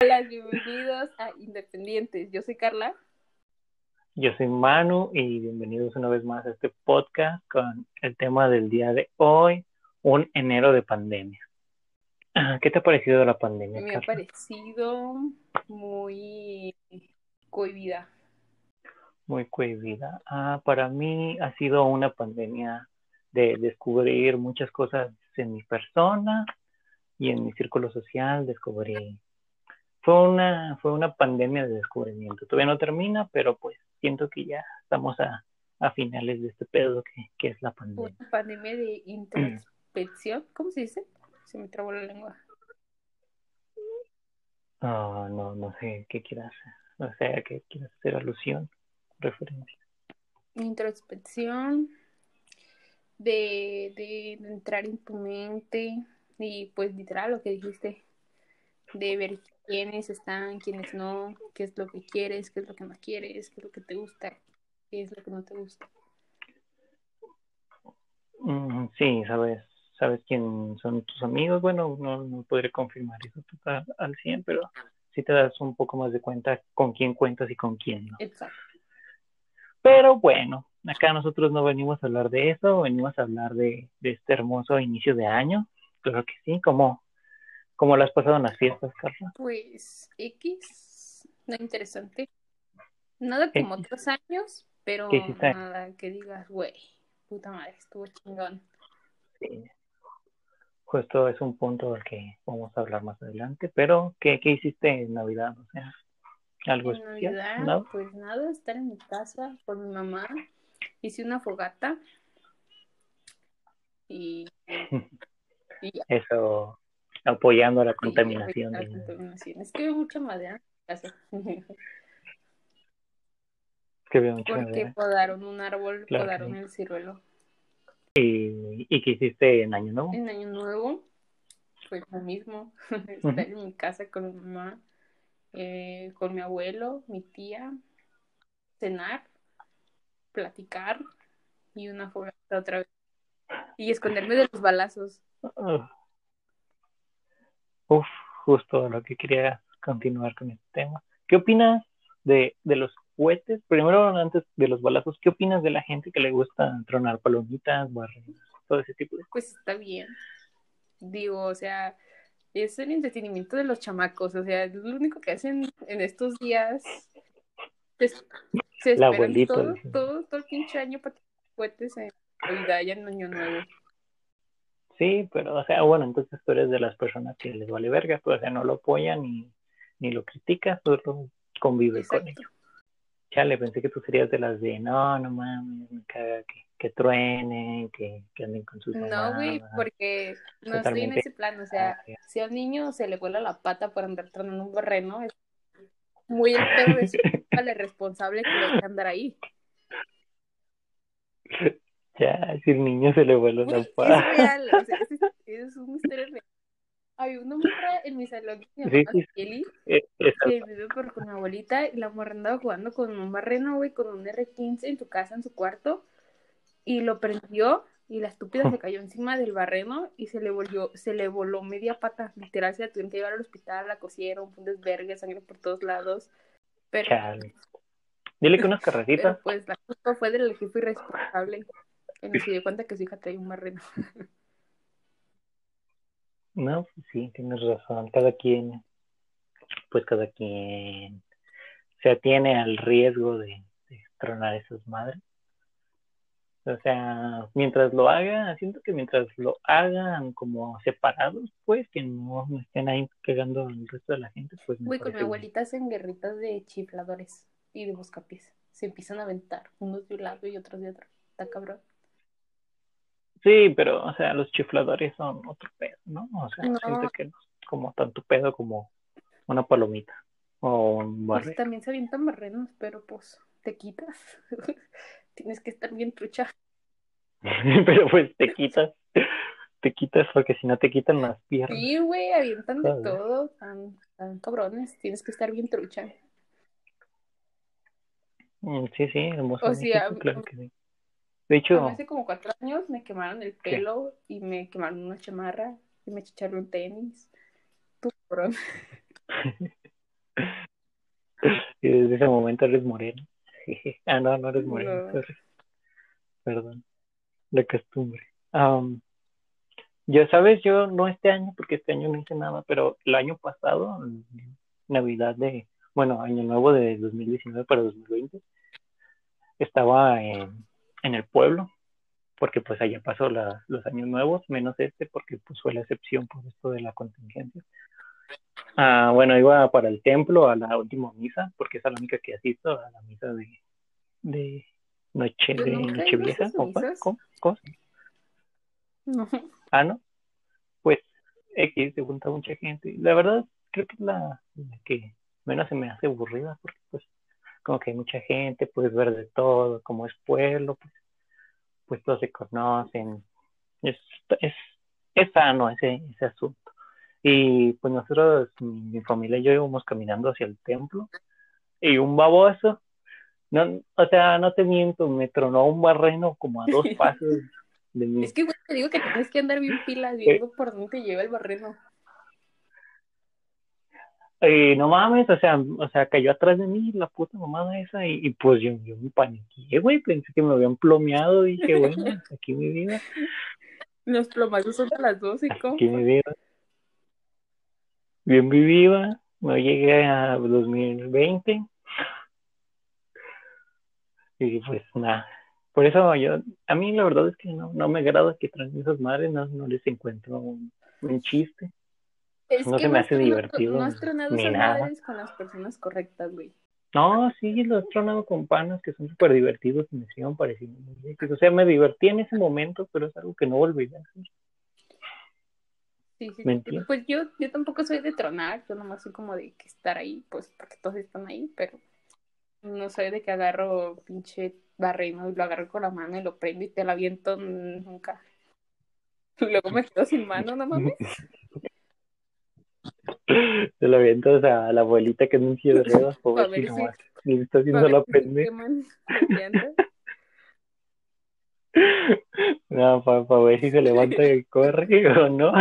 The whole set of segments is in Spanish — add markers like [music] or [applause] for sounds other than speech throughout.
Hola, bienvenidos a Independientes. Yo soy Carla. Yo soy Manu y bienvenidos una vez más a este podcast con el tema del día de hoy, un enero de pandemia. Ah, ¿Qué te ha parecido la pandemia? Me ha parecido muy cohibida. Muy cohibida. Ah, para mí ha sido una pandemia de descubrir muchas cosas en mi persona y en mi círculo social. Descubrí. Fue una, fue una pandemia de descubrimiento. Todavía no termina, pero pues siento que ya estamos a, a finales de este pedo que, que es la pandemia. Una pandemia de introspección. ¿Cómo se dice? Se me trabó la lengua. Ah, no, no sé qué quieras, o sea, qué quieras hacer alusión, referencia. Introspección, de, de, de entrar en tu mente y pues literal lo que dijiste, de ver quiénes están, quiénes no, qué es lo que quieres, qué es lo que no quieres, qué es lo que te gusta, qué es lo que no te gusta. Mm, sí, sabes, sabes quién son tus amigos. Bueno, no, no podré confirmar eso total al 100, pero sí te das un poco más de cuenta con quién cuentas y con quién no. Exacto. Pero bueno, acá nosotros no venimos a hablar de eso, venimos a hablar de, de este hermoso inicio de año. Claro que sí, como ¿Cómo lo has pasado en las fiestas, Carla? Pues X, no interesante. Nada como X. otros años, pero nada que digas, güey, puta madre, estuvo chingón. Sí. Justo es un punto del que vamos a hablar más adelante, pero ¿qué, qué hiciste en Navidad? O sea, algo En especial, Navidad, ¿no? pues nada, estar en mi casa con mi mamá. Hice una fogata y. Eso, apoyando la contaminación. la contaminación. Es que hay mucha madera en mi casa. [laughs] que veo mucho Porque madera. podaron un árbol, Claro podaron sí. el ciruelo. ¿Y, y qué hiciste en Año Nuevo? En Año Nuevo, pues lo mismo, [laughs] estar en mi casa con mi mamá, eh, con mi abuelo, mi tía, cenar, platicar y una fogata otra vez. Y esconderme de los balazos. Uf, Uf, justo lo que quería continuar con este tema. ¿Qué opinas de, de los cohetes? Primero, antes de los balazos, ¿qué opinas de la gente que le gusta tronar palomitas, barrer, todo ese tipo de Pues está bien. Digo, o sea, es el entretenimiento de los chamacos. O sea, es lo único que hacen en estos días. Se, se La abuelita, todo, todo, todo el pinche año para que cohetes en Navidad y en Año Nuevo. Sí, pero, o sea, bueno, entonces tú eres de las personas que les vale verga, pues, o sea, no lo apoyan ni, ni lo criticas, solo convives con ello. Chale, pensé que tú serías de las de, no, no mames, me caga que, que truenen, que, que anden con sus No, güey, porque no estoy en Totalmente. ese plan. O sea, Ah, si a un niño se le vuela la pata por andar tronando un barreno, es muy el pedo de su el responsable que lo deja andar ahí. Ya, si el niño se le vuelve la es paz. real, o sea, es, [laughs] es una historia real. Hay una morra en mi salón que se llama sí, Kelly, Eh, que vive por con mi abuelita, y la morra andaba jugando con un barreno, güey, con un R15 en su casa, en su cuarto, y lo prendió, y la estúpida se cayó encima del barreno, y se le volvió, se le voló media pata, literal, se la tuvieron que llevar al hospital, la cosieron, fue un desvergue, sangre por todos lados, pero, Chale. Dile que unas pero carrecitas. pues la culpa fue del jefe irresponsable, que no se dio cuenta que su hija traía un barreno. [laughs] No, pues sí, tienes razón. Cada quien, pues cada quien se atiene al riesgo de, de tronar esas madres. O sea, mientras lo haga, siento que mientras lo hagan como separados, pues que no, no estén ahí cagando al resto de la gente, pues Güey, con mi bien. abuelita hacen guerritas de chifladores y de buscapiés. Se empiezan a aventar, unos de un lado y otros de otro. Está cabrón. Sí, pero, o sea, los chifladores son otro pedo, ¿no? O sea, No. siento que no es como tanto pedo como una palomita o un Pues barril. también se avientan barrenos, pero pues te quitas. [laughs] Tienes que estar bien trucha. [laughs] Pero pues te quitas, te quitas porque si no te quitan las piernas. Sí, güey, avientan de todo. Tan, tan cabrones. Tienes que estar bien trucha. Mm, Sí, sí, hermoso O sea, México, claro que sí. De hecho, hace como cuatro años me quemaron el pelo y me quemaron una chamarra y me chicharon tenis. Tú, cabrón. [laughs] y desde ese momento eres moreno. [laughs] ah, no, no eres moreno. Perdón. La costumbre. Um, yo, sabes, yo no este año, porque este año no hice nada, pero el año pasado, Navidad de, bueno, año nuevo de 2019 para 2020, estaba en, en el pueblo, porque pues allá pasó los años nuevos, menos este, porque pues fue la excepción por esto de la contingencia. Ah, bueno, iba para el templo a la última misa, porque es la única que asisto, a la misa de, de noche, de noche vieja, ¿cómo? ¿Cómo? No. Ah, ¿no? Pues X se junta mucha gente. La verdad, creo que es la, que menos se me hace aburrida, porque pues como que hay mucha gente, puedes ver de todo, como es pueblo, pues, pues todos se conocen. Es, es, es sano ese, ese asunto. Y pues nosotros, mi, familia y yo íbamos caminando hacia el templo y un baboso, no, o sea, no te miento, me tronó un barreno como a dos [laughs] pasos de mí. Es que, te digo que tienes que andar bien pilas viendo por dónde te lleva el barreno. No mames, o sea, o sea, cayó atrás de mí la puta mamada esa y, pues yo, yo me paniqué, güey, pensé que me habían plomeado y dije, bueno, [laughs] aquí mi vida. Los plomazos son de las dos y cómo. Aquí mi vida bien vivida, me llegué a 2020 y pues nada, por eso yo, a mí la verdad es que no, no me agrada que traen esas madres, no, no les encuentro un, chiste. no se me hace divertido. No has tronado esas madres con las personas correctas, güey. No, sí, los he tronado con panas que son súper divertidos y me siguen pareciendo muy O sea, me divertí en ese momento, pero es algo que no volví a hacer. Sí, sí, Pues yo, yo tampoco soy de tronar, yo nomás soy como de que estar ahí, pues porque todos están ahí, pero no soy de que agarro pinche barreno y lo agarro con la mano y lo prendo y te lo aviento nunca. [laughs] Luego me quedo sin mano, no mames. [laughs] Te lo aviento a la abuelita que no de ruedas, [laughs] pobre si nomás. Y está haciendo la pendeja. No, para ver si se levanta y corre o no.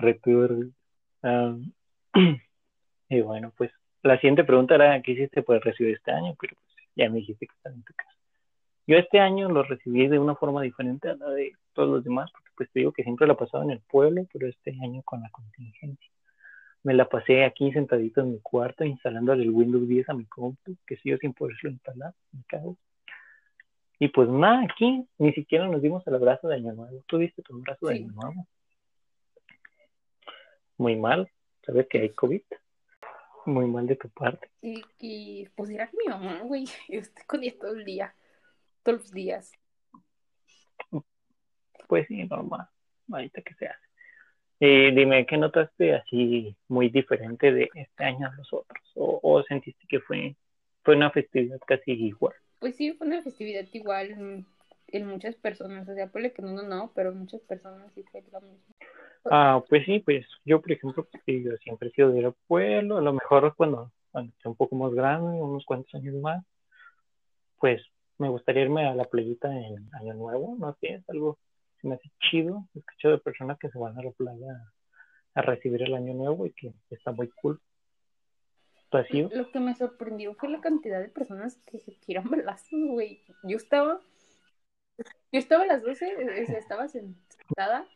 Return. [clears throat] y bueno, pues la siguiente pregunta era: ¿qué hiciste por recibir este año? Pero pues, ya me dijiste que está en tu casa. Yo este año lo recibí de una forma diferente a la de todos los demás, porque pues te digo que siempre la pasaba en el pueblo, pero este año con la contingencia me la pasé aquí sentadito en mi cuarto instalando el Windows 10 a mi compu, que sigo sin poderlo instalar, me cago. Y pues nada, aquí ni siquiera nos dimos el abrazo de Año Nuevo. ¿Tú viste tu abrazo de Año Nuevo? Muy mal, sabes que hay COVID. Muy mal de tu parte. Y, y pues era mi mamá, güey. Yo [laughs] estoy con ella todo el día, todos los días. Pues sí, normal. Ahorita que se hace. Y dime, ¿qué notaste así muy diferente de este año a los otros? ¿O, sentiste que fue, fue una festividad casi igual? Pues sí, fue una festividad igual en, muchas personas. O sea, puede que no, no, pero muchas personas sí fue lo mismo. Ah, pues sí, pues yo, por ejemplo, yo siempre he sido del pueblo. A lo mejor cuando, cuando un poco más grande, unos cuantos años más, pues me gustaría irme a la playita en Año Nuevo, no sé, es algo me hace chido. Escucho de personas que se van a la playa a recibir el año nuevo y que está muy cool. Lo que me sorprendió fue la cantidad de personas que se tiran balazos, güey. Yo estaba, yo estaba a las 12, estaba sentada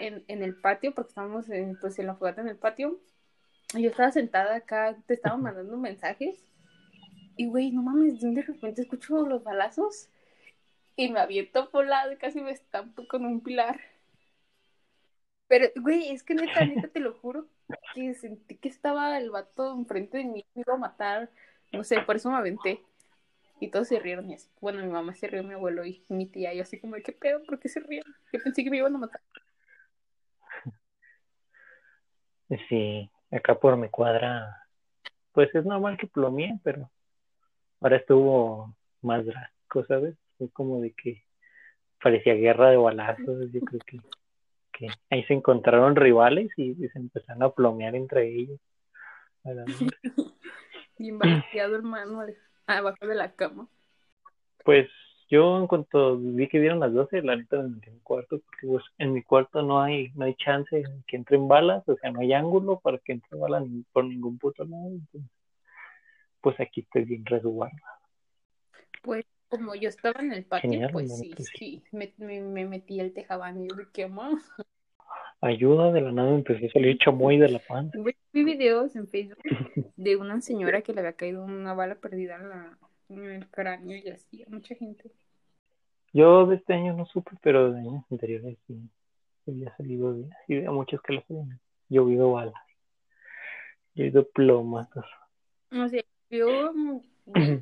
en, en el patio, porque estábamos en, pues, en la fogata en el patio. Y yo estaba sentada acá, te estaba mandando mensajes. Y, güey, no mames, de repente escucho los balazos y me aviento por lado y casi me estampo con un pilar. Pero, güey, es que neta, neta, te lo juro que sentí que estaba el vato enfrente de mí, me iba a matar, no sé, por eso me aventé. Y todos se rieron y así. Bueno, mi mamá se rió, mi abuelo y mi tía. Y yo así como, ¿qué pedo? ¿Por qué se rieron? Yo pensé que me iban a matar. Sí, acá por mi cuadra, pues es normal que plomie, pero ahora estuvo más drástico, ¿sabes? fue como de que parecía guerra de balazos, yo creo que, que ahí se encontraron rivales y, se empezaron a plomear entre ellos. Bien balanceado, [laughs] hermano Abajo de la cama. Pues yo en cuanto vi que dieron las 12, la neta me metí en mi cuarto, porque pues en mi cuarto no hay, no hay chance de que entren balas, o sea, no hay ángulo para que entre balas ni por ningún puto lado. Entonces, pues aquí estoy bien resguardado. Pues como yo estaba en el patio, Genial, pues sí, Pues sí, me, me, me metí el tejabán y qué más. Ayuda, de la nada empezó a salir chamoy de la. Güey, Vi videos en Facebook [laughs] de una señora que le había caído una bala perdida en, la, en el cráneo y así, a mucha gente. Yo de este año no supe, pero de años anteriores sí, había salido de, sí, de muchos que les habían llovido balas, llovido plomas. O sea, yo,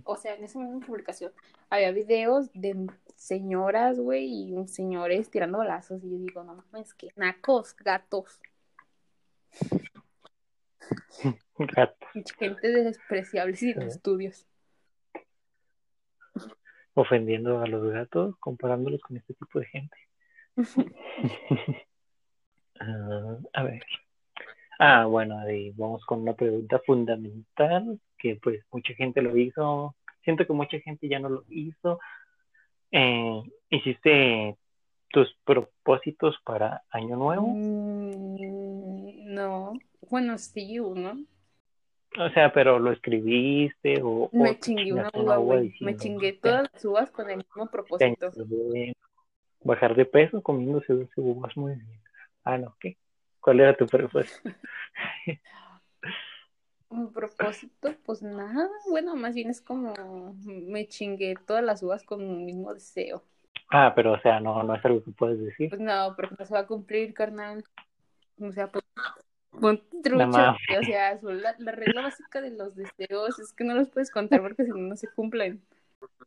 o sea, en esa misma publicación había videos de señoras, güey, y señores tirando balazos y yo digo, no mames, que nacos, gatos, [laughs] Gato, gente despreciable sin Sí. estudios. Ofendiendo a los gatos, comparándolos con este tipo de gente. [laughs] Ah, a ver. Ah, bueno, ahí vamos con una pregunta fundamental que pues mucha gente lo hizo. Siento que mucha gente ya no lo hizo. Eh, ¿Hiciste tus propósitos para Año Nuevo? Mm, no, bueno, sí, uno. O sea, pero lo escribiste o, o Me te chingué una uva, güey. Me chingué "Ya, todas las uvas con el mismo propósito. ayudé". Bajar de peso comiéndose 12 uvas muy bien. Ah, no, ¿qué? ¿Cuál era tu propósito? [laughs] Mi propósito, pues nada, bueno, más bien es como me chingué todas las uvas con el mismo deseo. Ah, pero o sea, no, no es algo que puedes decir. Pues no, pero no se va a cumplir, carnal. O sea, pues mames. güey, o sea, son la, la regla básica de los deseos es que no los puedes contar porque si no, no se cumplen.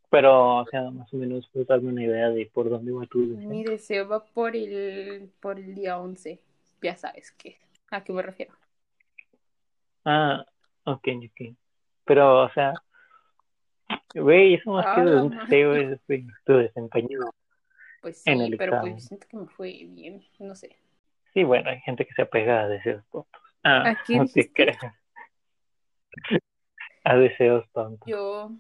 Pero, o sea, más o menos puedes darme una idea de por dónde va tu deseo. Mi deseo va por el, por el día 11. Ya sabes que, a qué me refiero. Ah, ok, ok. Pero, o sea, güey, eso más que Ah, un no. deseo es tu desempeño. Pues sí, En el pero pues examen. siento que me fue bien, no sé. Sí, bueno, hay gente que se apega a deseos tontos. Ah, ¿A qué no te. [laughs] A deseos tontos. Yo,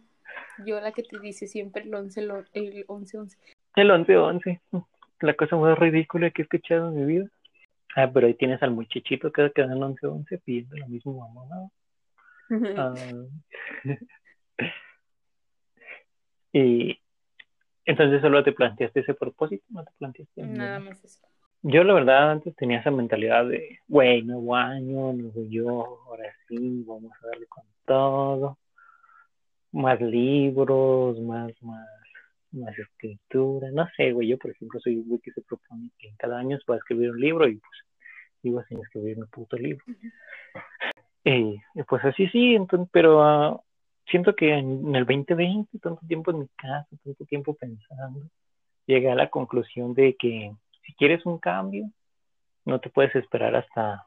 yo la que te dice siempre el 11, lo- el 11, 11. El 11-11, la cosa más ridícula que he escuchado en mi vida. Ah, pero ahí tienes al muchachito que queda en el 11-11 pidiendo lo mismo mamá. Ah, [laughs] y entonces solo te planteaste ese propósito, no te planteaste Nada más eso. Yo la verdad antes tenía esa mentalidad de, güey, nuevo año, nuevo yo, ahora sí, vamos a darle con todo. Más libros, más, más, más escritura, no sé, güey, yo por ejemplo soy un güey que se propone que en cada año se va a escribir un libro y pues digo sin escribir mi puto libro. Y, y pues así sí, entonces, pero ah, siento que en el 2020, tanto tiempo en mi casa, tanto tiempo pensando, llegué a la conclusión de que si quieres un cambio, no te puedes esperar hasta,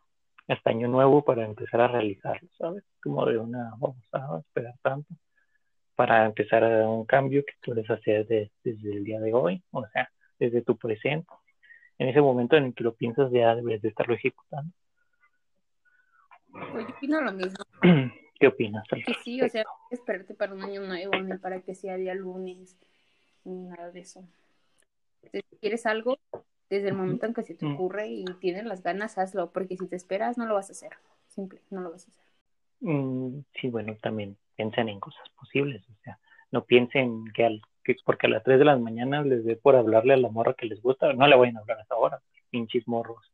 hasta año nuevo para empezar a realizarlo, ¿sabes? Como de una babosada, esperar tanto para empezar a dar un cambio que puedes hacer de- desde el día de hoy, o sea, desde tu presente. En ese momento en el que lo piensas ya debes de estarlo ejecutando. Pues yo opino lo mismo. [clears throat] ¿Qué opinas? Que sí, o sea, esperarte para un año nuevo, ni para que sea día lunes, ni nada de eso. Si quieres algo, desde el momento en que se te Mm. ocurre y tienes las ganas, hazlo, porque si te esperas, no lo vas a hacer. Simple, no lo vas a hacer. Mm, sí, bueno, también piensen en cosas posibles, o sea, no piensen que, al, que porque a las 3 de la mañana les dé por hablarle a la morra que les gusta, no le vayan a hablar hasta ahora, pinches morros,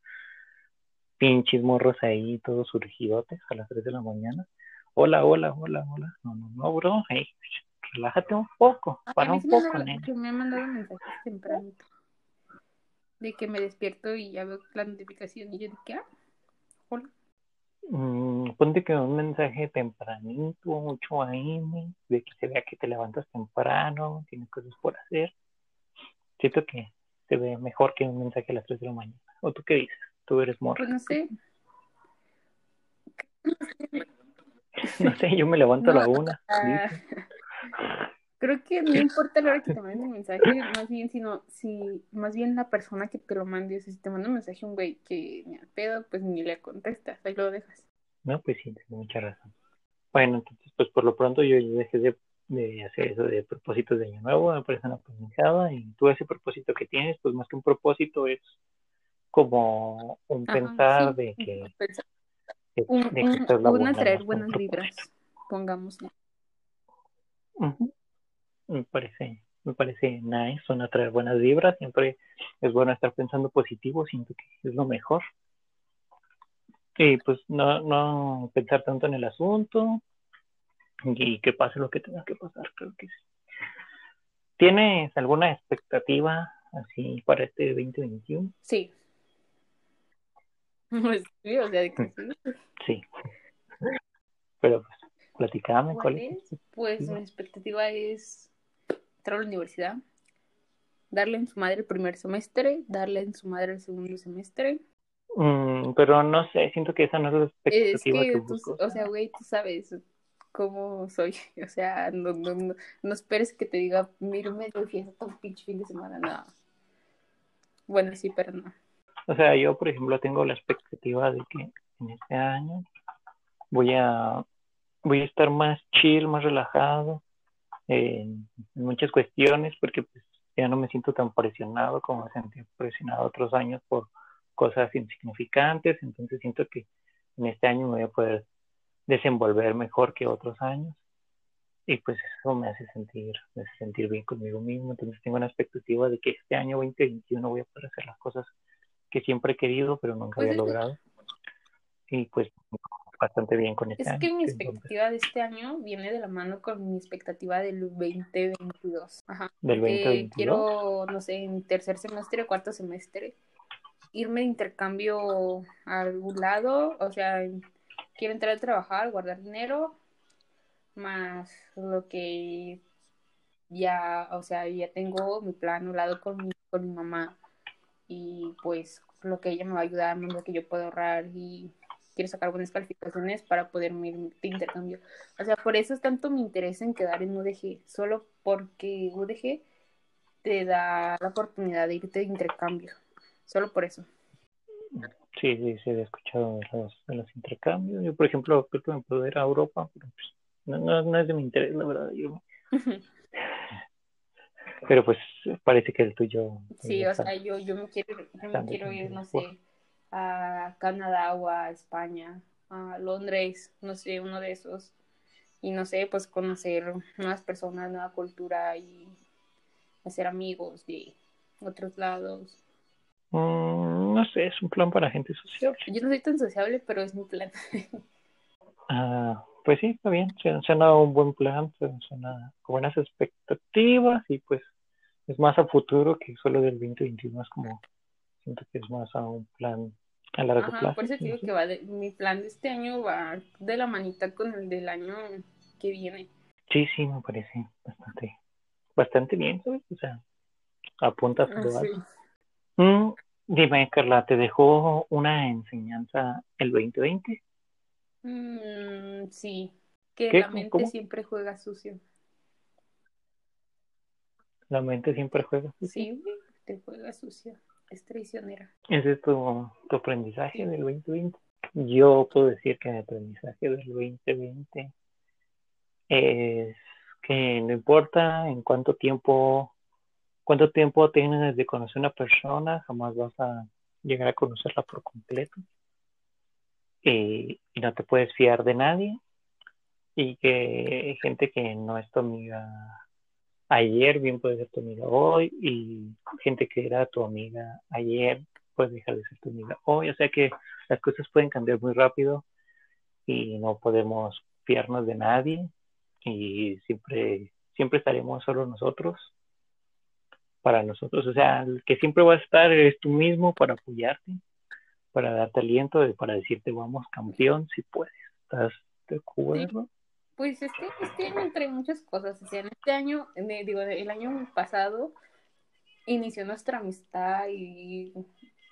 pinches morros ahí, todos surgidotes a las 3 de la mañana. Hola, hola, hola, hola. No, no, no, bro, hey, relájate un poco, a para mí un sí poco, nena. que me han mandado mensajes tempranito. De que me despierto y ya veo la notificación y yo de que, ah, hola. Mm, ponte que un mensaje tempranito, 8 AM, de que se vea que te levantas temprano, tienes cosas por hacer. Siento que se ve mejor que un mensaje a las 3 de la mañana. ¿O tú qué dices? Tú eres morra. Pues no sé. [laughs] No sé, yo me levanto a la una. [laughs] listo. Creo que no importa la hora que te manden un mensaje, más bien, sino, si, más bien la persona que te lo mande, o sea, si te manda un mensaje un güey que ni al pedo, pues ni le contestas, ahí lo dejas. No, pues sí, tienes mucha razón. Bueno, entonces, pues por lo pronto yo ya dejé de de hacer eso de propósitos de año nuevo, me parece una pendejada y tú ese propósito que tienes, pues más que un propósito es como un pensar de que, un, de traer buenas vibras, pongámoslo. Me parece, me parece nice, son traer buenas vibras, siempre es bueno estar pensando positivo, siento que es lo mejor. Y pues no, no pensar tanto en el asunto, y que pase lo que tenga que pasar, creo que sí. ¿Tienes alguna expectativa así para este 2021? Sí. [laughs] Pues sí, o sea, que sí. Sí. Pero pues, platicame, ¿cuál, es? Pues mi expectativa es entrar a la universidad, darle en su madre el primer semestre, darle en su madre el segundo semestre. Mm, pero no sé, siento que esa no es la expectativa es que, tú, o sea, güey, tú sabes, cómo soy. [laughs] O sea, no, no, no, esperes que te diga, mira, me doy fiesta pinche fin de semana. No. Bueno, sí, pero no. O sea, yo, por ejemplo, tengo la expectativa de que en este año voy a, voy a estar más chill, más relajado en, muchas cuestiones, porque pues, ya no me siento tan presionado como me sentí presionado otros años por cosas insignificantes. Entonces siento que en este año me voy a poder desenvolver mejor que otros años. Y pues eso me hace sentir me hace sentir bien conmigo mismo. Entonces tengo una expectativa de que este año 2021 voy a poder hacer las cosas que siempre he querido pero nunca pues había logrado. Y pues bastante bien con este es que mi expectativa de este año viene de la mano con mi expectativa del 2022 Ajá, del 2022 quiero no sé en tercer semestre o cuarto semestre irme de intercambio a algún lado o sea quiero entrar a trabajar, guardar dinero, más lo que ya, o sea, ya tengo mi plan hablado con mi, con mi mamá y pues lo que ella me va a ayudar, lo que yo puedo ahorrar y quiero sacar buenas calificaciones para poder ir de intercambio. O sea, por eso es tanto mi interés en quedar en UDG, solo porque UDG te da la oportunidad de irte de intercambio, solo por eso. Sí, sí, sí, he escuchado de los, de los intercambios. Yo, por ejemplo, creo que me puedo ir a Europa, pero pues, no, no, es de mi interés, la verdad. Yo... pero pues parece que el tuyo. Sí, o sea, yo, yo me quiero, yo me quiero ir, no sé, a Canadá o a España, a Londres, no sé, uno de esos. Y no sé, pues conocer nuevas personas, nueva cultura y hacer amigos de otros lados. Mm, no sé, es un plan para gente sociable. Yo no soy tan sociable, pero es mi plan. [laughs] ah, pues sí, está bien. Suena un buen plan, suena con buenas expectativas y pues es más a futuro que solo del 2021. Es como, siento que es más a un plan a largo plazo. Por eso digo que va mi plan de este año va de la manita con el del año que viene. Sí, sí, me parece bastante, bastante bien, ¿sabes? O sea, apunta a ah, Mm, dime, Carla, ¿te dejó una enseñanza el 2020? Mm, sí, que la mente siempre juega sucio. La mente siempre juega sucio. Sí, te juega sucio, es traicionera. ¿Ese es tu, tu aprendizaje del 2020? Yo puedo decir que mi aprendizaje del 2020 es que no importa en cuánto tiempo cuánto tiempo tienes de conocer a una persona, jamás vas a llegar a conocerla por completo. Y, no te puedes fiar de nadie. Y que gente que no es tu amiga ayer, bien puede ser tu amiga hoy. Y gente que era tu amiga ayer, puede dejar de ser tu amiga hoy. O sea que las cosas pueden cambiar muy rápido y no podemos fiarnos de nadie. Y siempre, siempre estaremos solo nosotros para nosotros. O sea, el que siempre va a estar eres tú mismo para apoyarte, para darte aliento, para decirte vamos campeón si puedes. ¿Estás de acuerdo? Pues este, este año entre muchas cosas. O sea, en este año, digo, el año pasado inició nuestra amistad y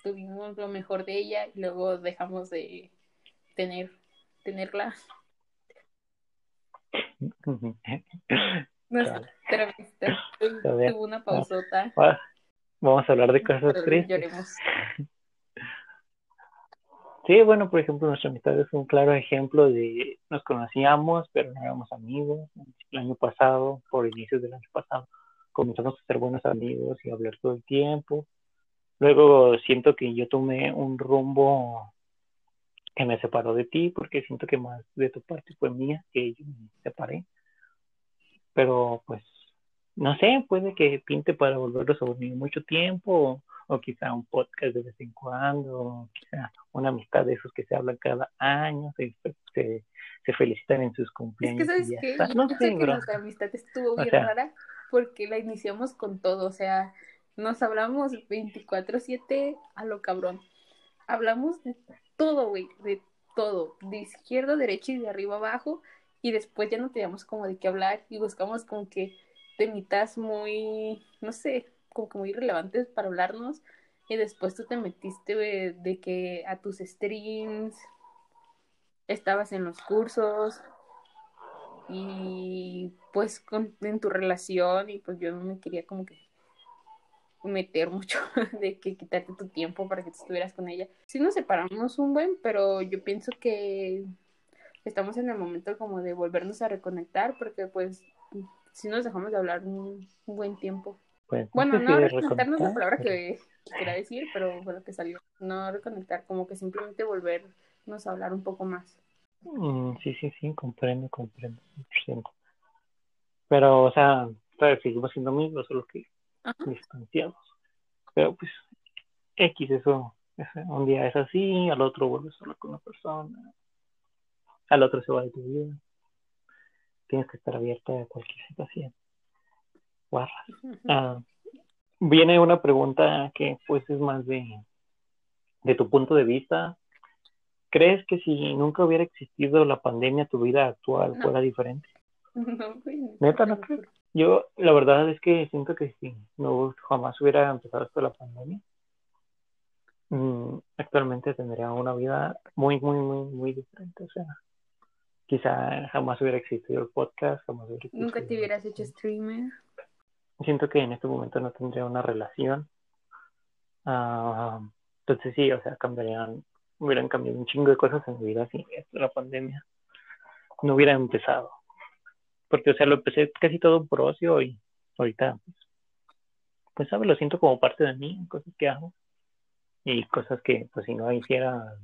tuvimos lo mejor de ella y luego dejamos de tener tenerla. [laughs] Nuestra entrevista tuvo una pausota. Vamos a hablar de cosas tristes. Sí, bueno, por ejemplo, nuestra amistad es un claro ejemplo de nos conocíamos, pero no éramos amigos. El año pasado, por inicios del año pasado, comenzamos a ser buenos amigos y hablar todo el tiempo. Luego siento que yo tomé un rumbo que me separó de ti, porque siento que más de tu parte fue mía, que yo me separé. Pero pues, no sé, puede que pinte para volverlos a unir mucho tiempo, o, quizá un podcast de vez en cuando, o quizá una amistad de esos que se hablan cada año, se, se, felicitan en sus cumpleaños. Es que, ¿sabes qué? No sé, que nuestra amistad estuvo bien rara porque la iniciamos con todo, o sea, nos hablamos 24/7 a lo cabrón. Hablamos de todo, güey, de todo, de izquierda, derecha y de arriba abajo, y después ya no teníamos como de qué hablar y buscamos como que temitas muy, no sé, como que muy relevantes para hablarnos, y después tú te metiste de que a tus streams, estabas en los cursos, y pues con, en tu relación, y pues yo no me quería como que meter mucho [laughs] de que quitarte tu tiempo para que tú estuvieras con ella. Sí nos separamos un buen, pero yo pienso que estamos en el momento como de volvernos a reconectar porque pues si nos dejamos de hablar un, buen tiempo. Pues, bueno, no reconectar no es la palabra que quería decir, pero fue lo que salió. No reconectar, como que simplemente volvernos a hablar un poco más. Mm, sí, sí, sí, comprendo, comprendo. Pero, o sea, seguimos siendo amigos, solo que distanciados. Pero pues, X, eso, un día es así, al otro vuelves solo con una persona, al otro se va de tu vida. Tienes que estar abierta a cualquier situación. Ah, viene una pregunta que pues es más de, de tu punto de vista. ¿Crees que si nunca hubiera existido la pandemia, tu vida actual fuera diferente? [laughs] No, Neta, no creo. Yo, la verdad es que siento que si no jamás hubiera empezado esto la pandemia, mm, actualmente tendría una vida muy, muy, muy, muy diferente. O sea, quizá jamás hubiera existido el podcast, jamás hubiera existido. Nunca te hubieras hecho streamer. Siento que en este momento no tendría una relación. Ah, entonces sí, o sea, cambiarían, hubieran cambiado un chingo de cosas en mi vida si la pandemia no hubiera empezado porque, o sea, lo empecé casi todo por ocio y ahorita, pues, pues, ¿sabes? Lo siento como parte de mí, cosas que hago y cosas que, pues, si no hiciera,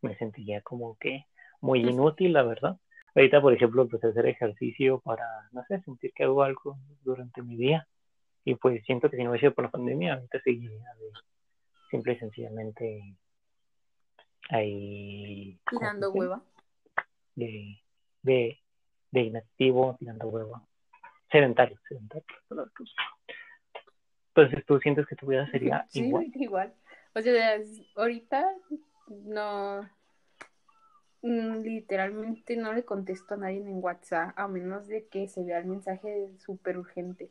me sentiría como que muy inútil, la verdad. Ahorita, por ejemplo, empecé a hacer ejercicio para, no sé, sentir que hago algo durante mi día. Y pues siento que si no hubiese sido por la pandemia, ahorita seguiría de simple y sencillamente ahí. Tirando hueva. De, de, de inactivo, tirando huevo. Sedentario, sedentario. Entonces, ¿tú sientes que tu vida [laughs] sería sí, igual? igual. O sea, ahorita no, literalmente no le contesto a nadie en WhatsApp, a menos de que se vea el mensaje súper urgente.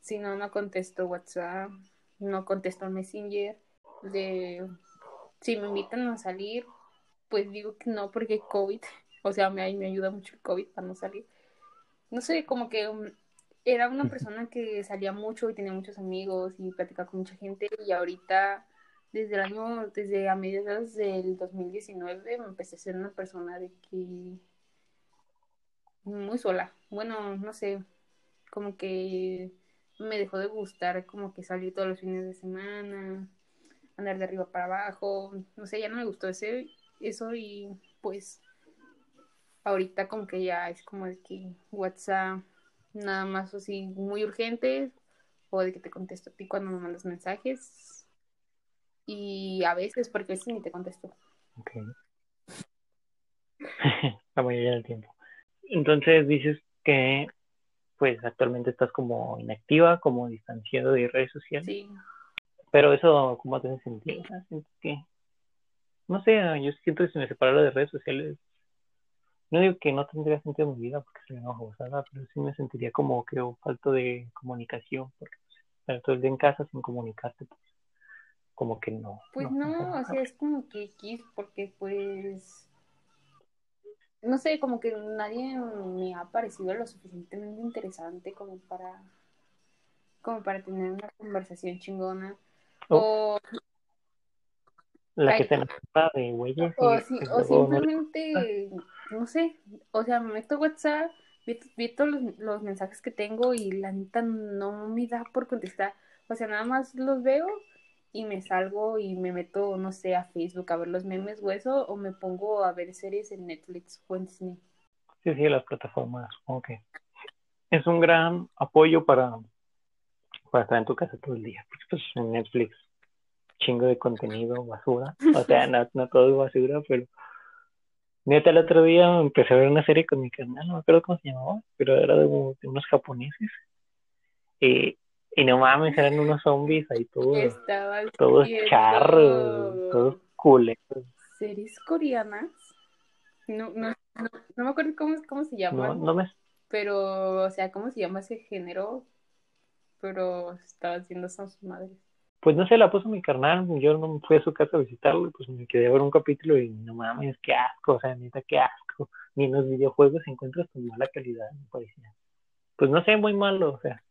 Si no, no contesto WhatsApp, no contesto Messenger. De, si me invitan a salir, pues digo que no porque COVID. [laughs] O sea, me, me ayuda mucho el COVID para no salir. No sé, como que um, era una persona que salía mucho y tenía muchos amigos y platicaba con mucha gente y ahorita desde el año, desde a mediados del 2019 me empecé a ser una persona de que muy sola. Bueno, no sé, como que me dejó de gustar como que salir todos los fines de semana, andar de arriba para abajo, no sé, ya no me gustó ese, eso y pues ahorita como que ya es como de que WhatsApp nada más así muy urgente o de que te contesto a ti cuando me mandas mensajes y a veces porque a veces ni te contesto. Ok. [laughs] La mayoría del tiempo. Entonces dices que pues actualmente estás como inactiva, como distanciado de redes sociales. Sí. Pero eso, ¿cómo te hace sentido? siento que, no sé, yo siento que si me separara de redes sociales no digo que no tendría sentido en mi vida porque sería una jugada, pero sí me sentiría como que falto de comunicación, porque estar todo el día en casa sin comunicarte, pues como que no. Pues no, o sea, es como que X, porque pues, no sé, como que nadie me ha parecido lo suficientemente interesante como para, como para tener una conversación chingona. Oh. O La que Ay. se enamora de güeyes. O, que o no simplemente, no sé, o sea, me meto a WhatsApp, vi, vi todos los, los mensajes que tengo y la neta no me da por contestar. O sea, nada más los veo y me salgo y me meto, no sé, a Facebook a ver los memes o eso, o me pongo a ver series en Netflix o en Disney. Sí, sí, las plataformas, ok. Es un gran apoyo para, para estar en tu casa todo el día. Porque pues en Netflix, chingo de contenido, basura. O sea, [laughs] no, no todo es basura, pero neta el otro día empecé a ver una serie con mi canal, no me acuerdo cómo se llamaba, pero era de, un- de unos japoneses. Y, y no mames, eran unos zombies ahí todos, todos viendo charros, todos culeros. series coreanas. No, no, no, no me acuerdo cómo, cómo se No, llaman. no me pero, o sea, ¿cómo se llama ese género? Pero estaba haciendo son sus madres. Pues no sé, la puso mi carnal, yo no fui a su casa a visitarlo, y pues me quedé a ver un capítulo y no mames, qué asco, o sea, neta, qué asco. Ni en los videojuegos encuentras tan mala calidad, me parecía. Pues no sé, muy malo, o sea,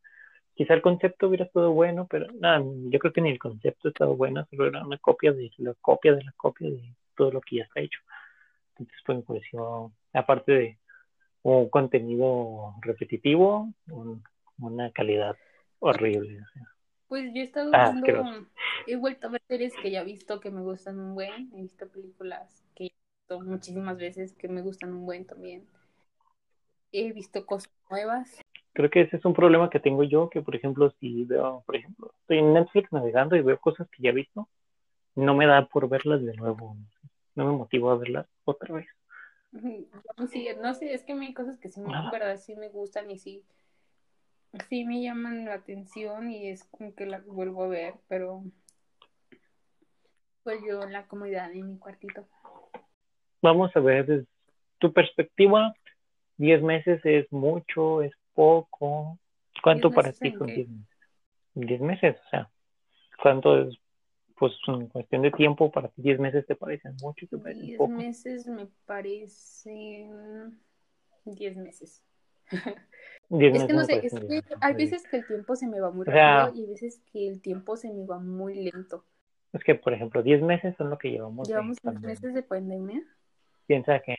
quizá el concepto hubiera estado bueno, pero nada, yo creo que ni el concepto estaba bueno, solo era una copia de la copia de la copia de todo lo que ya está hecho. Entonces, pues me pareció, aparte de un contenido repetitivo, un- una calidad horrible, o sea. Pues yo he estado Ah, viendo, he vuelto a ver series que ya he visto que me gustan un buen, he visto películas que he visto muchísimas veces que me gustan un buen también. He visto cosas nuevas. Creo que ese es un problema que tengo yo, que por ejemplo, si veo, por ejemplo, estoy en Netflix navegando y veo cosas que ya he visto, no me da por verlas de nuevo, no me motiva a verlas otra vez. Sí, no sé, es que hay cosas que sí, me, sí me gustan y sí, sí me llaman la atención y es como que las vuelvo a ver, pero pues yo en la comodidad de mi cuartito. Vamos a ver desde tu perspectiva, 10 meses es mucho, es poco. ¿Cuánto ¿Diez para ti son qué? 10 meses? 10 meses, o sea, ¿cuánto es? Pues en cuestión de tiempo, para ti 10 meses te parecen mucho, te parecen Diez poco. meses me parecen diez meses. [laughs] 10 Es que no sé, es que 10 hay veces que el tiempo se me va muy O sea- rápido y hay veces que el tiempo se me va muy lento. Es que, por ejemplo, 10 meses son lo que llevamos Llevamos diez pandemia. meses de pandemia. Piensa que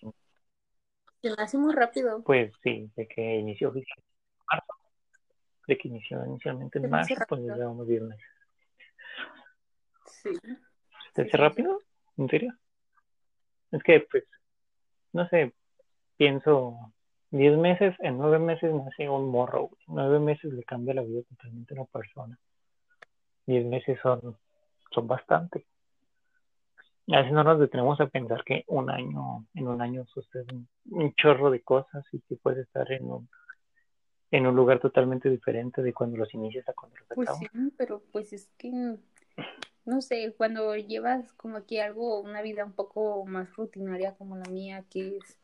Se me hace muy rápido. Pues sí, de que inició oficialmente en marzo, de que inició inicialmente Se en marzo, pues ya llevamos 10 meses. Sí. ¿Te Sí, hace sí. rápido? ¿En serio? Es que, pues, no sé, pienso, 10 meses, en 9 meses nace un morro, güey. 9 meses le cambia la vida totalmente a una persona. 10 meses son, son bastante. A veces no nos detenemos a pensar que un año, en un año suceden un chorro de cosas y que puedes estar en un, en un lugar totalmente diferente de cuando los inicias a cuando los Pues acabas. sí, pero pues es que, no sé, cuando llevas como aquí algo, una vida un poco más rutinaria como la mía, que es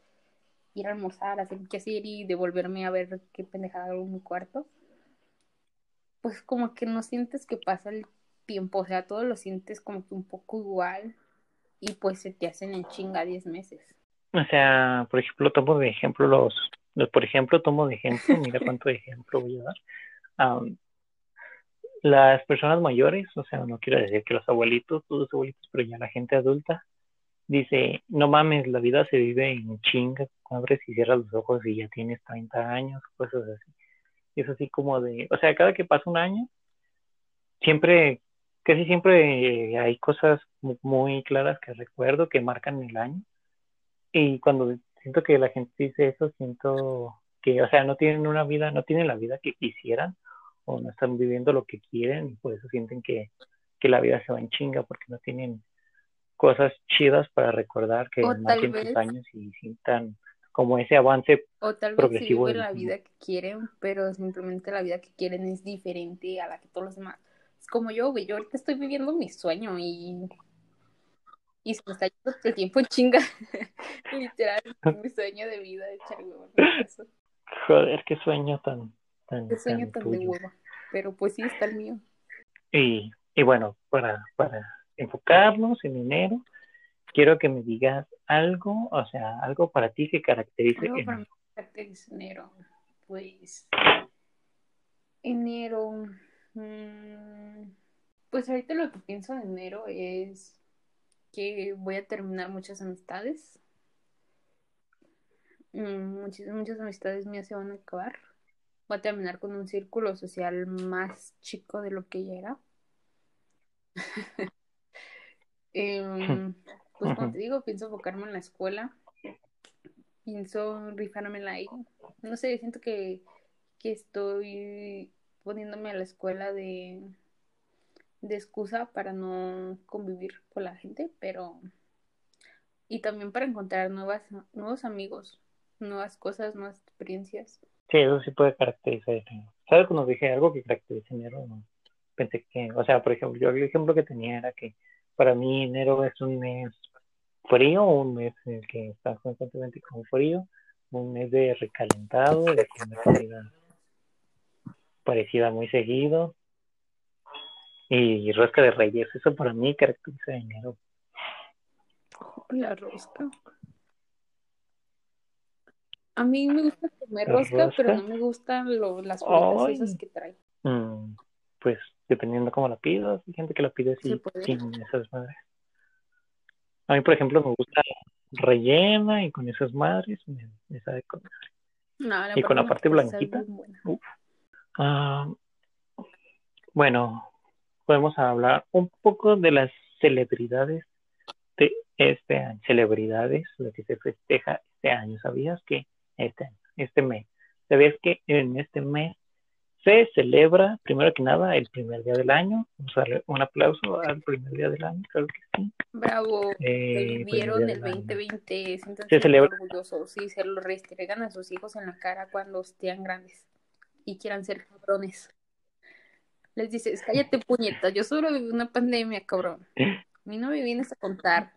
ir a almorzar, hacer qué hacer y devolverme a ver qué pendejada hago en mi cuarto, pues como que no sientes que pasa el tiempo, o sea, todo lo sientes como que un poco igual y pues se te hacen en chinga 10 meses. O sea, por ejemplo, tomo de ejemplo los, los- por ejemplo, tomo de ejemplo, mira cuánto ejemplo voy a dar. Am, las personas mayores, o sea, no quiero decir que los abuelitos, todos los abuelitos, pero ya la gente adulta, dice, no mames, la vida se vive en chinga, abres y cierras los ojos y ya tienes 30 años, cosas así. Es así como de, o sea, cada que pasa un año, siempre, casi siempre eh, hay cosas muy claras que recuerdo que marcan el año. Y cuando siento que la gente dice eso, siento que, o sea, no tienen una vida, no tienen la vida que quisieran o no están viviendo lo que quieren y por eso sienten que, que la vida se va en chinga porque no tienen cosas chidas para recordar que marquen vez- sus años y sientan como ese avance. O tal vez sí progresivo viven del la vida que quieren, pero simplemente la vida que quieren es diferente a la que todos los demás. Es como yo, güey, yo ahorita estoy viviendo mi sueño y, y se me está yendo el tiempo en chinga. [laughs] Literal, mi sueño de vida de echar huevo. Joder, qué sueño tan, tan, Qué sueño tan tan de huevo. Pero pues sí, está el mío. Y, y bueno, para, para enfocarnos en enero, quiero que me digas algo, o sea, algo para ti que caracterice Algo para mí caracteriza enero. Pues enero. mm, pues ahorita lo que pienso en enero es que voy a terminar muchas amistades. Mm, muchas, muchas amistades mías se van a acabar. Voy a terminar con un círculo social más chico de lo que ya era. [laughs] Em, pues como te digo, pienso enfocarme en la escuela. Pienso rifarme ahí. No sé, siento que, que estoy poniéndome a la escuela de, de excusa para no convivir con la gente, pero y también para encontrar nuevas, nuevos amigos, nuevas cosas, nuevas experiencias. Sí, eso sí puede caracterizar. ¿Sabes cuando dije algo que caracteriza enero? Pensé que, o sea, por ejemplo, yo el ejemplo que tenía era que para mí enero es un mes frío, un mes en el que está constantemente con frío, un mes de recalentado, de comida parecida muy seguido, y rosca de reyes, eso para mí caracteriza enero. La rosca. A mí me gusta comer rosca, pero no me gustan las frutas esas que trae. Mm, pues dependiendo cómo la pidas, hay gente que la pide así, sin esas madres. A mí, por ejemplo, me gusta rellena y con esas madres me, sabe comer. y con la parte blanquita. Ah, bueno, podemos hablar un poco de las celebridades de este año. Celebridades, lo que se festeja este año. ¿Sabías que este, este mes. ¿Sabías que en este mes se celebra, primero que nada, el primer día del año? Vamos a darle un aplauso al primer día del año, claro que sí. Bravo, eh, vivieron el 2020, se celebra orgullosos y se lo restregan a sus hijos en la cara cuando estén grandes y quieran ser cabrones. Les dices, cállate puñeta, yo solo viví una pandemia, cabrón. A mí no me vienes a contar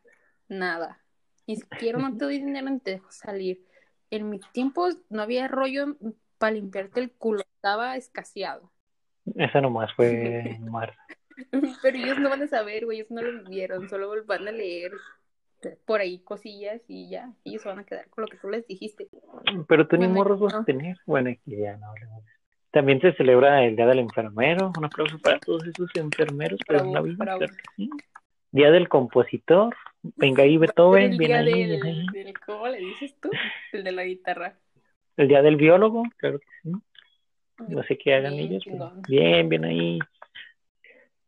nada. Ni siquiera no te doy dinero ni te dejo salir en mis tiempos no había rollo para limpiarte el culo, estaba escaseado. Esa nomás fue [laughs] marzo. Pero ellos no van a saber, güey, ellos no lo vieron, solo van a leer por ahí cosillas y ya, ellos van a quedar con lo que tú les dijiste. Pero tú ni morros vas a tener. Bueno, aquí ya no hablemos También se celebra el Día del Enfermero. Un aplauso para todos esos enfermeros. Bravo, la vida, Día del Compositor. Venga ahí, Beethoven. Bien ahí, del, ¿Cómo le dices tú? El de la guitarra. El día del biólogo, claro que sí. No sé qué hagan ellos. bien, bien ahí.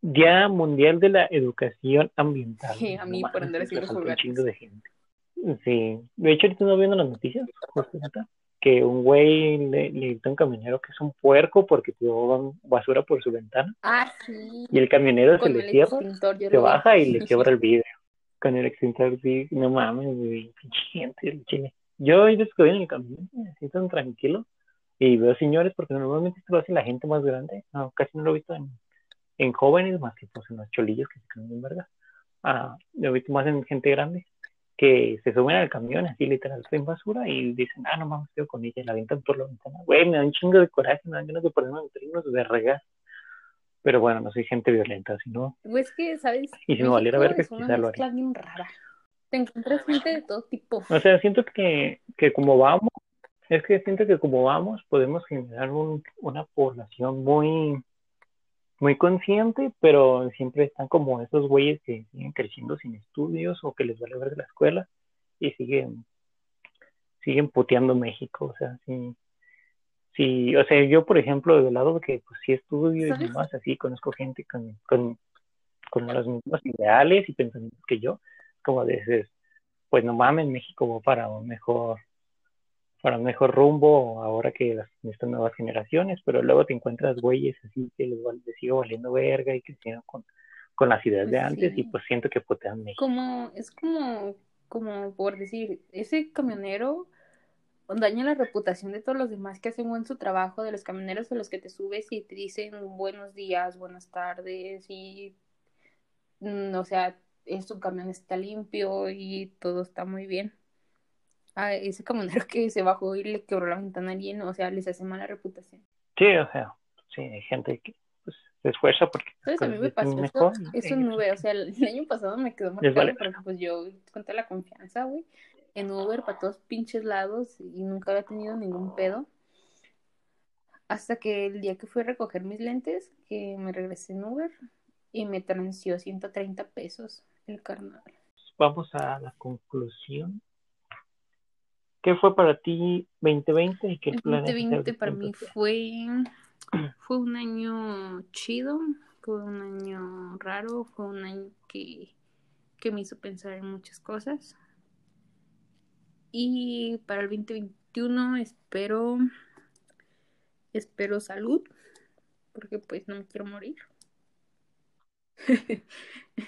Día Mundial de la Educación Ambiental. Sí, a mí por andar haciendo Un chingo de gente. Sí. De hecho, ahorita no viendo las noticias, que un güey le, le a un camionero que es un puerco porque tiró basura por su ventana. Ah, sí. Y el camionero se le cierra, se baja y le [laughs] quiebra el vidrio con el extintor, sí, no mames, pinche gente del chile. Yo hoy que voy en el camión, me siento tan tranquilo y veo señores, porque normalmente esto lo hace la gente más grande, no, casi no lo he visto en, en jóvenes, más que pues en los cholillos que se quedan en verga. Ah, lo he visto más en gente grande que se suben al camión así literal en basura y dicen, ah, no mames, quedo con ella, la avientan por la ventana. Güey, me da un chingo de coraje, me dan ganas de ponerme en de regar. Pero bueno, no soy gente violenta, sino. Pues que, ¿sabes? [laughs] Y si me valiera ver que quizá lo haría. bien rara. Te encuentras gente de todo tipo. O sea, siento que, que como vamos, es que siento que como vamos, podemos generar un, una población muy, muy consciente, pero siempre están como esos güeyes que siguen creciendo sin estudios o que les vale ver de la escuela y siguen, siguen puteando México. O sea, sí Sí, o sea, yo, por ejemplo, del lado de que pues sí estudio y demás, así conozco gente con, con, con los mismos ideales y pensamientos que yo, como dices, pues no mames, México va para un mejor para un mejor rumbo ahora que las, estas nuevas generaciones, pero luego te encuentras güeyes así que les, les sigue valiendo verga y que siguen con, con las ideas de pues antes y pues siento que putean México. Como, es como, como por decir, ese camionero daña la reputación de todos los demás que hacen buen su trabajo, de los camioneros a los que te subes y te dicen buenos días, buenas tardes y, mm, o sea, es un camión está limpio y todo está muy bien. A ese camionero [laughs] que se bajó y le quebró la ventana a alguien, o sea, les hace mala reputación. Sí, o sea, sí, hay gente que pues, se esfuerza porque... ¿Sabes? A mí me pasó mejor, es un nube, o sea, el, año pasado me quedó marcado porque pues yo con la confianza, güey, en Uber para todos pinches lados y nunca había tenido ningún pedo. Hasta que el día que fui a recoger mis lentes, que me regresé en Uber y me transió 130 pesos el carnal. vamos a la conclusión. ¿Qué fue para ti 2020 y qué El 2020 para mí fue, fue un año chido, fue un año raro, fue un año que, que me hizo pensar en muchas cosas. Y para el 2021 espero, espero salud, porque pues no me quiero morir. [laughs]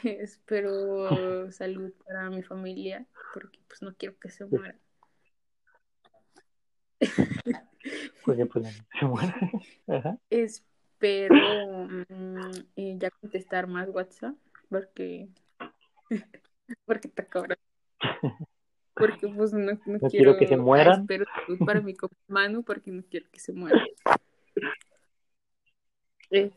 espero [laughs] salud para mi familia, porque pues no quiero que se muera. Pues pues se muera. [laughs] Espero mm, eh, ya contestar más WhatsApp, porque [laughs] porque está cabrón. Porque pues no, no, No quiero, quiero que se mueran. Ah, espero para mi Manu porque no quiero que se muera. Eh,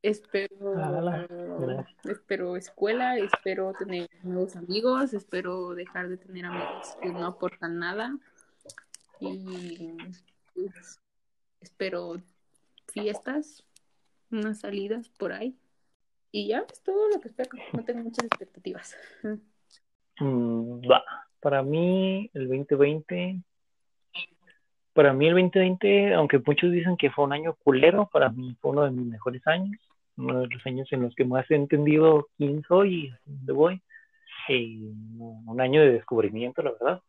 espero, Ala, gracias. espero escuela, espero tener nuevos amigos, espero dejar de tener amigos que no aportan nada. Y pues, espero fiestas, unas salidas por ahí. Y ya es todo lo que espero. No tengo muchas expectativas. Mm. Para mí, el 2020, para mí el 2020, aunque muchos dicen que fue un año culero, para mí fue uno de mis mejores años, uno de los años en los que más he entendido quién soy y dónde voy, y un año de descubrimiento, la verdad.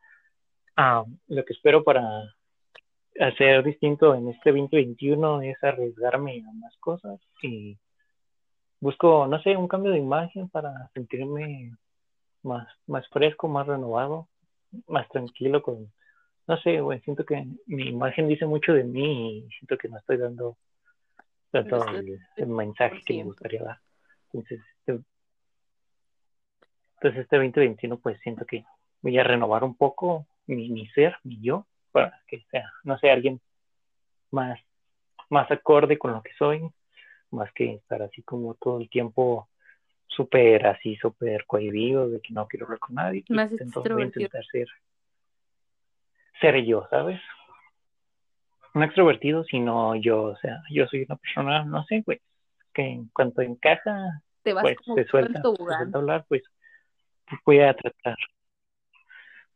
Lo que espero para hacer distinto en este 2021 es arriesgarme a más cosas y busco, no sé, un cambio de imagen para sentirme más, más fresco, más renovado, más tranquilo con, no sé, güey, siento que mi imagen dice mucho de mí y siento que no estoy dando tanto el, mensaje que me 100%. gustaría dar. Entonces, este, entonces este 2021 pues siento que voy a renovar un poco mi, mi ser, mi yo, para que sea, no sé, alguien más, más acorde con lo que soy, más que estar así como todo el tiempo súper así, súper cohibido de que no quiero hablar con nadie. Más Entonces voy a extrovertido. intentar ser, ser yo, ¿sabes? No extrovertido, sino yo, o sea, yo soy una persona, no sé, pues, que en cuanto encaja, Te vas pues se en suelta, se tobogán. suelta a hablar, pues voy a tratar,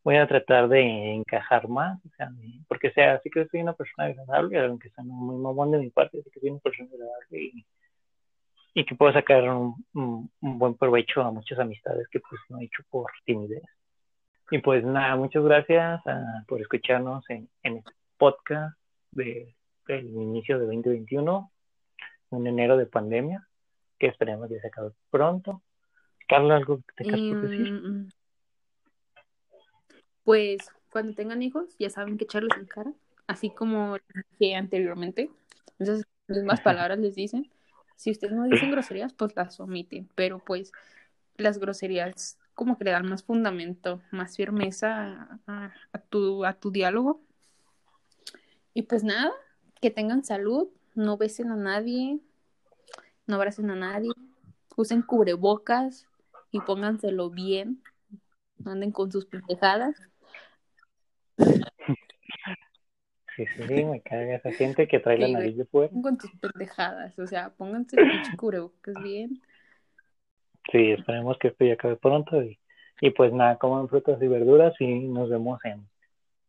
voy a tratar de encajar más, o sea, porque sea, sí que soy una persona agradable, aunque sea muy mamón de mi parte, sí que soy una persona agradable y, y que puedo sacar un, un- un buen provecho a muchas amistades que pues no he hecho por timidez. Y pues nada, muchas gracias ah, por escucharnos en, en este podcast de, del inicio de 2021, un enero de pandemia, que esperemos que se acabe pronto. Carla, ¿algo que te quieras decir? Pues cuando tengan hijos, ya saben que echarlos en cara, así como dije anteriormente. Esas mismas palabras les dicen. Si ustedes no dicen groserías, pues las omiten. Pero pues las groserías como que le dan más fundamento, más firmeza a, tu, a tu diálogo. Y pues nada, que tengan salud, no besen a nadie, no abracen a nadie, usen cubrebocas y pónganselo bien, anden con sus pendejadas. Sí, sí, me caga esa gente que trae la Sí, güey. nariz de fuera. con tus pendejadas, o sea, pónganse pinche cubrebocas bien. Sí, esperemos que esto ya acabe pronto y, y pues nada, coman frutas y verduras y nos vemos en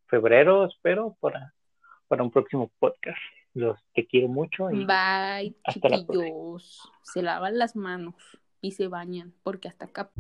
febrero, espero, para, para un próximo podcast. Los te quiero mucho y Bye, Hasta la chiquillos. Se lavan las manos y se bañan, porque hasta acá